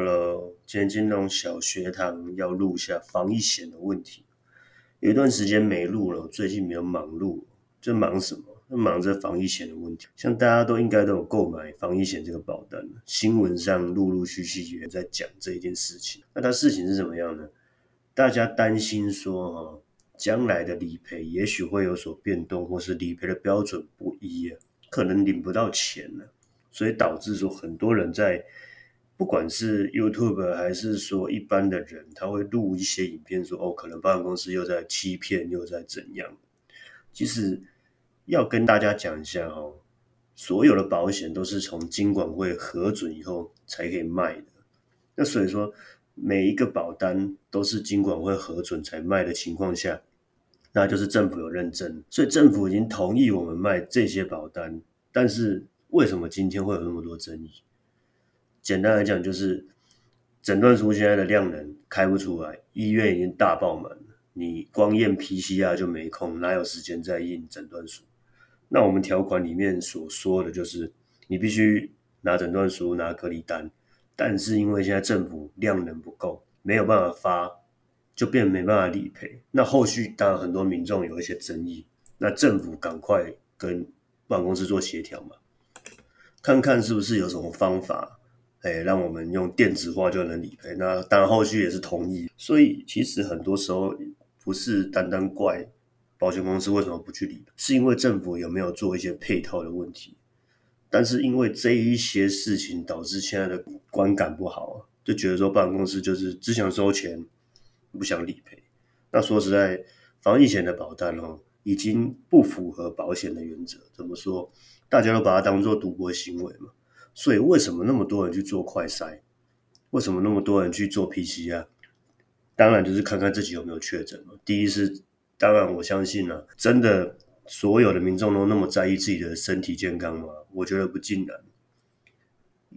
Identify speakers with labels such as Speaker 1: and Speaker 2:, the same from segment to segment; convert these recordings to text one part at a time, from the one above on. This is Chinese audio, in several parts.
Speaker 1: Hello，今天金融小学堂要录一下防疫险的问题。有一段时间没录了，最近没有忙碌，就忙什么？就忙着防疫险的问题。像大家都应该都有购买防疫险这个保单，新闻上陆陆续续也在讲这一件事情。那它事情是怎么样呢？大家担心说，哈，将来的理赔也许会有所变动，或是理赔的标准不一啊，可能领不到钱了，所以导致说很多人在。不管是 YouTube 还是说一般的人，他会录一些影片，说哦，可能保险公司又在欺骗，又在怎样？其实要跟大家讲一下哦，所有的保险都是从金管会核准以后才可以卖的。那所以说，每一个保单都是金管会核准才卖的情况下，那就是政府有认证，所以政府已经同意我们卖这些保单。但是为什么今天会有那么多争议？简单来讲，就是诊断书现在的量能开不出来，医院已经大爆满了。你光验 PCR 就没空，哪有时间再印诊断书？那我们条款里面所说的就是，你必须拿诊断书、拿隔离单，但是因为现在政府量能不够，没有办法发，就变没办法理赔。那后续当然很多民众有一些争议，那政府赶快跟保公司做协调嘛，看看是不是有什么方法。哎，让我们用电子化就能理赔，那当然后续也是同意。所以其实很多时候不是单单怪保险公司为什么不去理，是因为政府有没有做一些配套的问题。但是因为这一些事情导致现在的观感不好，就觉得说保险公司就是只想收钱，不想理赔。那说实在，防疫险的保单哦，已经不符合保险的原则。怎么说？大家都把它当做赌博行为嘛。所以为什么那么多人去做快筛？为什么那么多人去做 PCR？当然就是看看自己有没有确诊嘛。第一是，当然我相信呢，真的所有的民众都那么在意自己的身体健康吗？我觉得不尽然。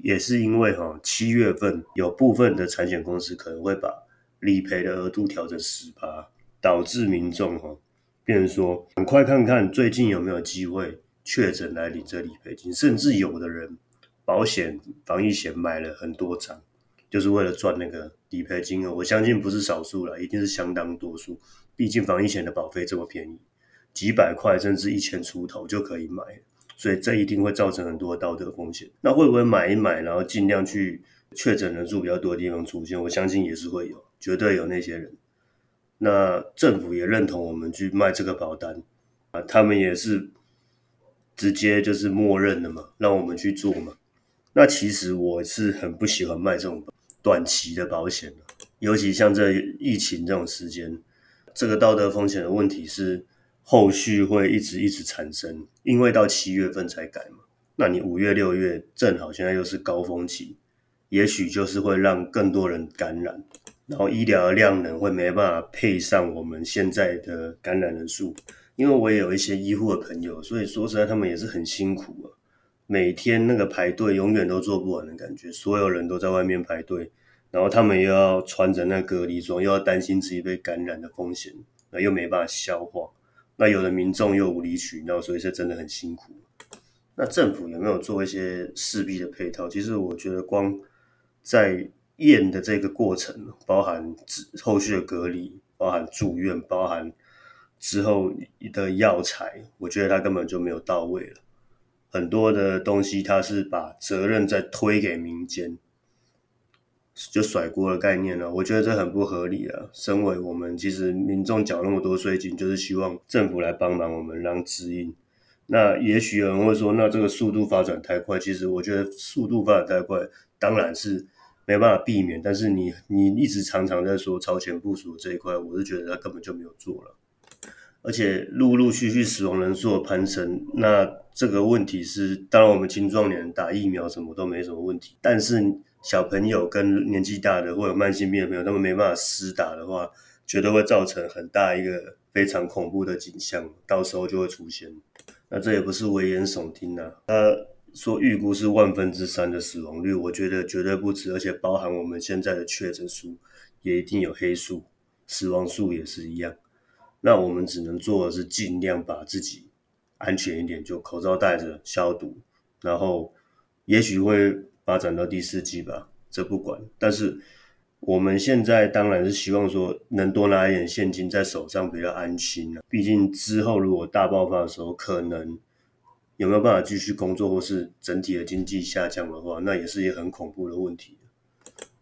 Speaker 1: 也是因为哈，七月份有部分的产险公司可能会把理赔的额度调整十八，导致民众哈，变成说赶快看看最近有没有机会确诊来领这理赔金，甚至有的人。保险防疫险买了很多张，就是为了赚那个理赔金额。我相信不是少数了，一定是相当多数。毕竟防疫险的保费这么便宜，几百块甚至一千出头就可以买，所以这一定会造成很多道德风险。那会不会买一买，然后尽量去确诊人数比较多的地方出现？我相信也是会有，绝对有那些人。那政府也认同我们去卖这个保单啊，他们也是直接就是默认的嘛，让我们去做嘛。那其实我是很不喜欢卖这种短期的保险的，尤其像这疫情这种时间，这个道德风险的问题是后续会一直一直产生，因为到七月份才改嘛，那你五月六月正好现在又是高峰期，也许就是会让更多人感染，然后医疗量能会没办法配上我们现在的感染人数，因为我也有一些医护的朋友，所以说实在他们也是很辛苦啊。每天那个排队永远都做不完的感觉，所有人都在外面排队，然后他们又要穿着那隔离装，又要担心自己被感染的风险，那又没办法消化，那有的民众又无理取闹，所以是真的很辛苦。那政府有没有做一些势必的配套？其实我觉得光在验的这个过程，包含后续的隔离，包含住院，包含之后的药材，我觉得他根本就没有到位了。很多的东西，他是把责任再推给民间，就甩锅的概念了。我觉得这很不合理啊！身为我们，其实民众缴那么多税金，就是希望政府来帮忙我们，让指引。那也许有人会说，那这个速度发展太快。其实我觉得速度发展太快，当然是没办法避免。但是你你一直常常在说超前部署这一块，我是觉得他根本就没有做了。而且陆陆续续死亡人数的攀升，那这个问题是，当然我们青壮年打疫苗什么都没什么问题，但是小朋友跟年纪大的或有慢性病的朋友，他们没办法施打的话，绝对会造成很大一个非常恐怖的景象，到时候就会出现。那这也不是危言耸听呐，他说预估是万分之三的死亡率，我觉得绝对不止，而且包含我们现在的确诊数，也一定有黑数，死亡数也是一样。那我们只能做的是尽量把自己安全一点，就口罩戴着消毒，然后也许会发展到第四季吧。这不管。但是我们现在当然是希望说能多拿一点现金在手上比较安心了。毕竟之后如果大爆发的时候，可能有没有办法继续工作，或是整体的经济下降的话，那也是一个很恐怖的问题。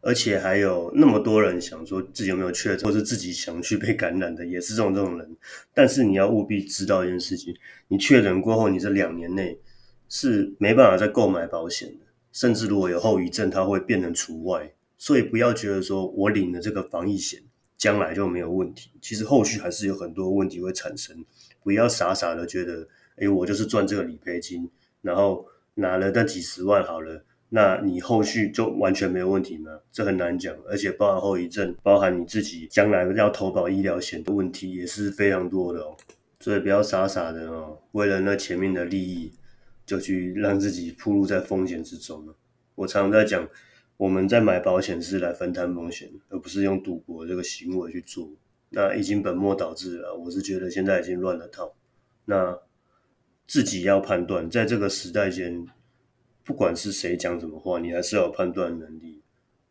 Speaker 1: 而且还有那么多人想说自己有没有确诊，或是自己想去被感染的，也是这种这种人。但是你要务必知道一件事情：你确诊过后，你这两年内是没办法再购买保险的，甚至如果有后遗症，它会变成除外。所以不要觉得说我领了这个防疫险，将来就没有问题。其实后续还是有很多问题会产生。不要傻傻的觉得，哎，我就是赚这个理赔金，然后拿了那几十万好了。那你后续就完全没有问题吗？这很难讲，而且包含后遗症，包含你自己将来要投保医疗险的问题也是非常多的哦。所以不要傻傻的哦，为了那前面的利益，就去让自己暴露在风险之中了。我常常在讲，我们在买保险是来分摊风险，而不是用赌博这个行为去做。那已经本末倒置了，我是觉得现在已经乱了套。那自己要判断，在这个时代间。不管是谁讲什么话，你还是要有判断能力。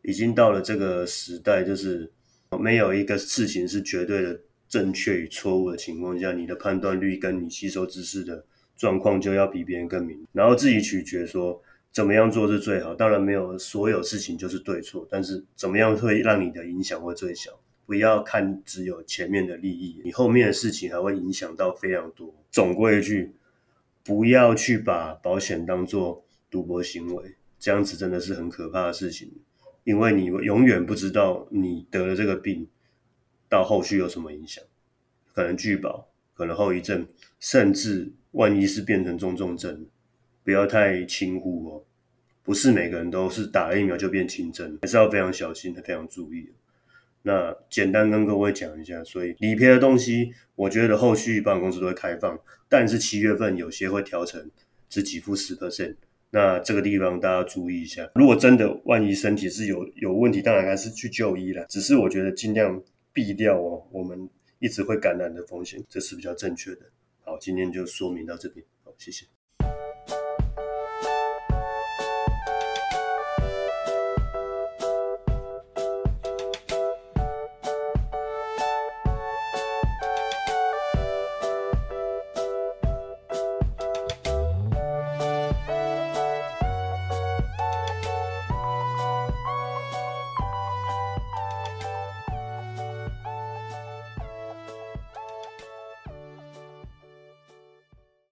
Speaker 1: 已经到了这个时代，就是没有一个事情是绝对的正确与错误的情况下，你的判断率跟你吸收知识的状况就要比别人更明。然后自己取决说怎么样做是最好。当然没有所有事情就是对错，但是怎么样会让你的影响会最小？不要看只有前面的利益，你后面的事情还会影响到非常多。总归一句，不要去把保险当做。赌博行为这样子真的是很可怕的事情，因为你永远不知道你得了这个病到后续有什么影响，可能拒保，可能后遗症，甚至万一是变成中重症，不要太轻忽哦。不是每个人都是打了疫苗就变轻症，还是要非常小心的，非常注意。那简单跟各位讲一下，所以理赔的东西，我觉得后续保险公司都会开放，但是七月份有些会调成只给付十 percent。那这个地方大家注意一下，如果真的万一身体是有有问题，当然还是去就医了。只是我觉得尽量避掉哦，我们一直会感染的风险，这是比较正确的。好，今天就说明到这边，好，谢谢。